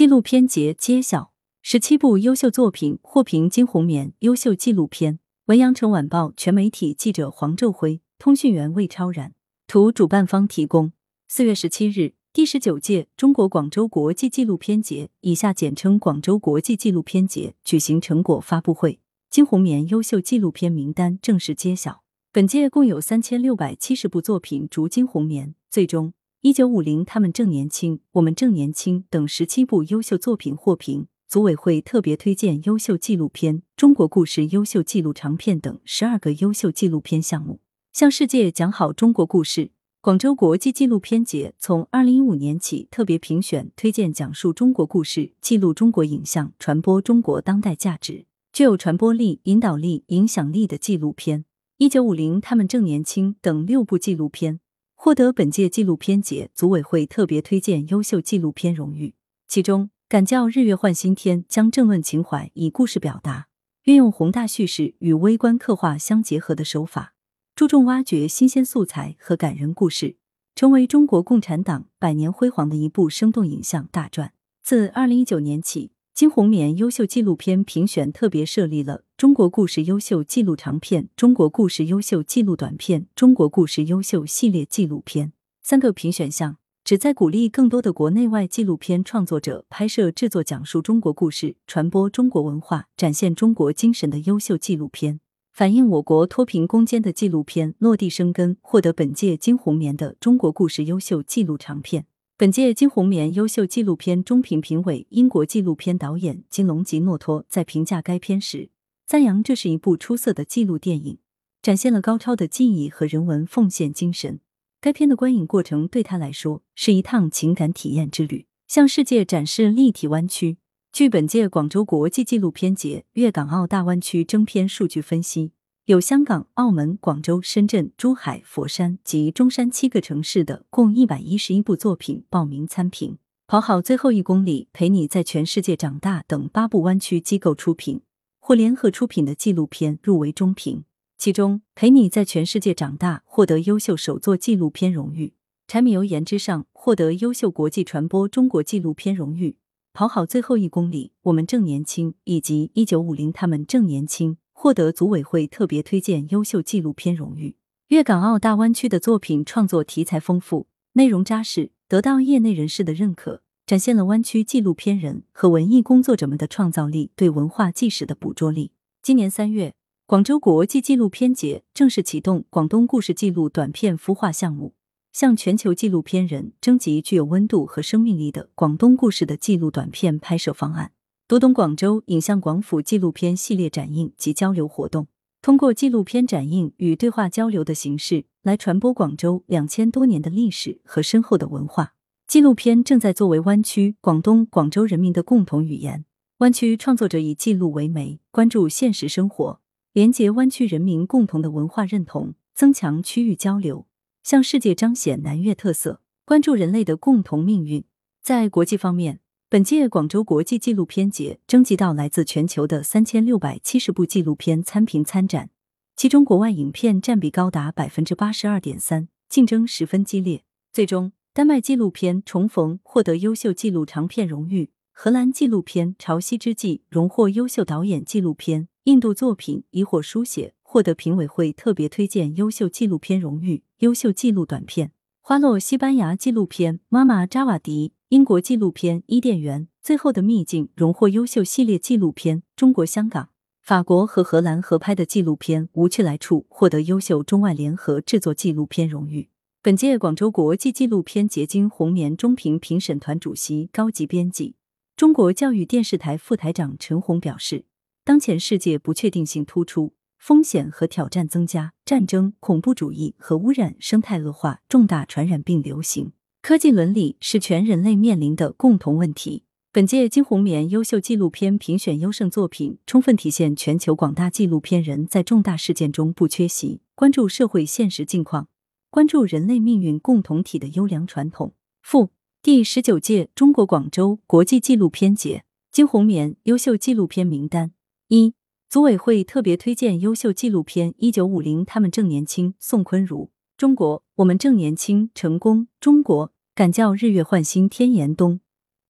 纪录片节揭晓，十七部优秀作品获评金红棉优秀纪录片。文阳城晚报全媒体记者黄昼辉，通讯员魏超然。图主办方提供。四月十七日，第十九届中国广州国际纪录片节（以下简称广州国际纪录片节）举行成果发布会，金红棉优秀纪录片名单正式揭晓。本届共有三千六百七十部作品逐金红棉，最终。一九五零，他们正年轻，我们正年轻等十七部优秀作品获评。组委会特别推荐优秀纪录片、中国故事优秀纪录长片等十二个优秀纪录片项目，向世界讲好中国故事。广州国际纪录片节从二零一五年起特别评选推荐讲述中国故事、记录中国影像、传播中国当代价值、具有传播力、引导力、影响力的纪录片。一九五零，他们正年轻等六部纪录片。获得本届纪录片节组委会特别推荐优秀纪录片荣誉，其中《敢叫日月换新天》将政论情怀以故事表达，运用宏大叙事与微观刻画相结合的手法，注重挖掘新鲜素材和感人故事，成为中国共产党百年辉煌的一部生动影像大传。自二零一九年起。金红棉优秀纪录片评选特别设立了中国故事优秀纪录长片、中国故事优秀纪录短片、中国故事优秀系列纪录片三个评选项，旨在鼓励更多的国内外纪录片创作者拍摄制作讲述中国故事、传播中国文化、展现中国精神的优秀纪录片，反映我国脱贫攻坚的纪录片落地生根，获得本届金红棉的中国故事优秀纪录长片。本届金红棉优秀纪录片中评评委英国纪录片导演金隆吉诺托在评价该片时，赞扬这是一部出色的纪录电影，展现了高超的技艺和人文奉献精神。该片的观影过程对他来说是一趟情感体验之旅，向世界展示立体湾区。据本届广州国际纪录片节粤港澳大湾区征片数据分析。有香港、澳门、广州、深圳、珠海、佛山及中山七个城市的共一百一十一部作品报名参评。跑好最后一公里，陪你在全世界长大等八部湾区机构出品或联合出品的纪录片入围中评。其中，《陪你在全世界长大》获得优秀首作纪录片荣誉，《柴米油盐之上》获得优秀国际传播中国纪录片荣誉。跑好最后一公里，我们正年轻，以及一九五零，他们正年轻。获得组委会特别推荐优秀纪录片荣誉。粤港澳大湾区的作品创作题材丰富，内容扎实，得到业内人士的认可，展现了湾区纪录片人和文艺工作者们的创造力对文化纪实的捕捉力。今年三月，广州国际纪录片节正式启动广东故事记录短片孵化项目，向全球纪录片人征集具有温度和生命力的广东故事的记录短片拍摄方案。读懂广州影像广府纪录片系列展映及交流活动，通过纪录片展映与对话交流的形式来传播广州两千多年的历史和深厚的文化。纪录片正在作为湾区、广东、广州人民的共同语言。湾区创作者以记录为媒，关注现实生活，连接湾区人民共同的文化认同，增强区域交流，向世界彰显南粤特色，关注人类的共同命运。在国际方面。本届广州国际纪录片节征集到来自全球的三千六百七十部纪录片参评参展，其中国外影片占比高达百分之八十二点三，竞争十分激烈。最终，丹麦纪录片《重逢》获得优秀纪录长片荣誉，荷兰纪录片《潮汐之际》荣获优秀导演纪录片，印度作品《以火书写》获得评委会特别推荐优秀纪录片荣誉，优秀纪录短片。花落西班牙纪录片《妈妈扎瓦迪》。英国纪录片《伊甸园：最后的秘境》荣获优秀系列纪录片；中国香港、法国和荷兰合拍的纪录片《无去来处》获得优秀中外联合制作纪录片荣誉。本届广州国际纪录片结晶红棉中评评审团主席、高级编辑、中国教育电视台副台长陈红表示：当前世界不确定性突出，风险和挑战增加，战争、恐怖主义、和污染、生态恶化、重大传染病流行。科技伦理是全人类面临的共同问题。本届金红棉优秀纪录片评选优胜作品，充分体现全球广大纪录片人在重大事件中不缺席、关注社会现实境况、关注人类命运共同体的优良传统。附第十九届中国广州国际纪录片节金红棉优秀纪录片名单一，组委会特别推荐优秀纪录片《一九五零，他们正年轻》，宋坤如。中国，我们正年轻，成功。中国，敢叫日月换新天，严冬。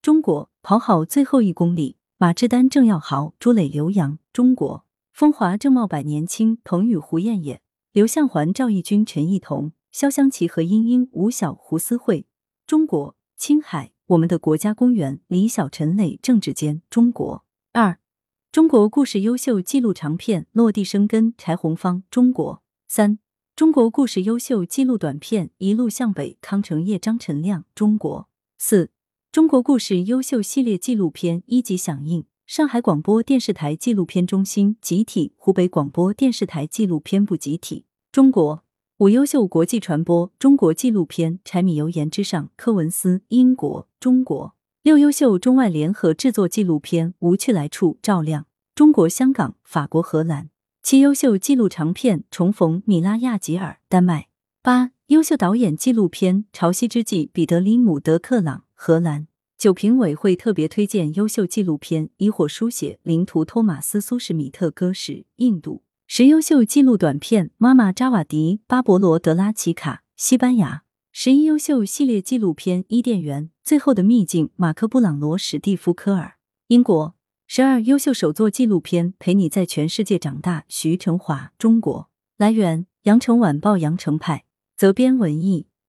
中国跑好最后一公里，马志丹、郑耀豪、朱磊、刘洋。中国风华正茂百年青，彭宇、胡艳艳、刘向环、赵义军、陈义彤、肖湘琪、何英英、吴晓、胡思慧。中国青海，我们的国家公园。李晓、陈磊、郑志坚。中国二，中国故事优秀纪录长片《落地生根》。柴红芳。中国三，中国故事优秀纪录短片《一路向北》。康成业、张晨亮。中国四，中国故事优秀系列纪录片一级响应。上海广播电视台纪录片中心集体，湖北广播电视台纪录片部集体。中国五优秀国际传播中国纪录片《柴米油盐之上》。柯文斯，英国。中国六优秀中外联合制作纪录片《无去来处》。照亮，中国香港、法国、荷兰。七优秀纪录长片《重逢》。米拉亚吉尔，丹麦。八优秀导演纪录片《潮汐之际》。彼得里姆德克朗，荷兰。九评委会特别推荐优秀纪录片《以火书写》，林图托马斯苏什米特戈什，印度。十优秀纪录短片《妈妈扎瓦迪》，巴勃罗德拉奇卡，西班牙。十一优秀系列纪录片《伊甸园》，最后的秘境，马克布朗罗史蒂夫科尔，英国。十二优秀首作纪录片《陪你在全世界长大》，徐成华，中国。来源：羊城晚报羊城派，责编：文艺。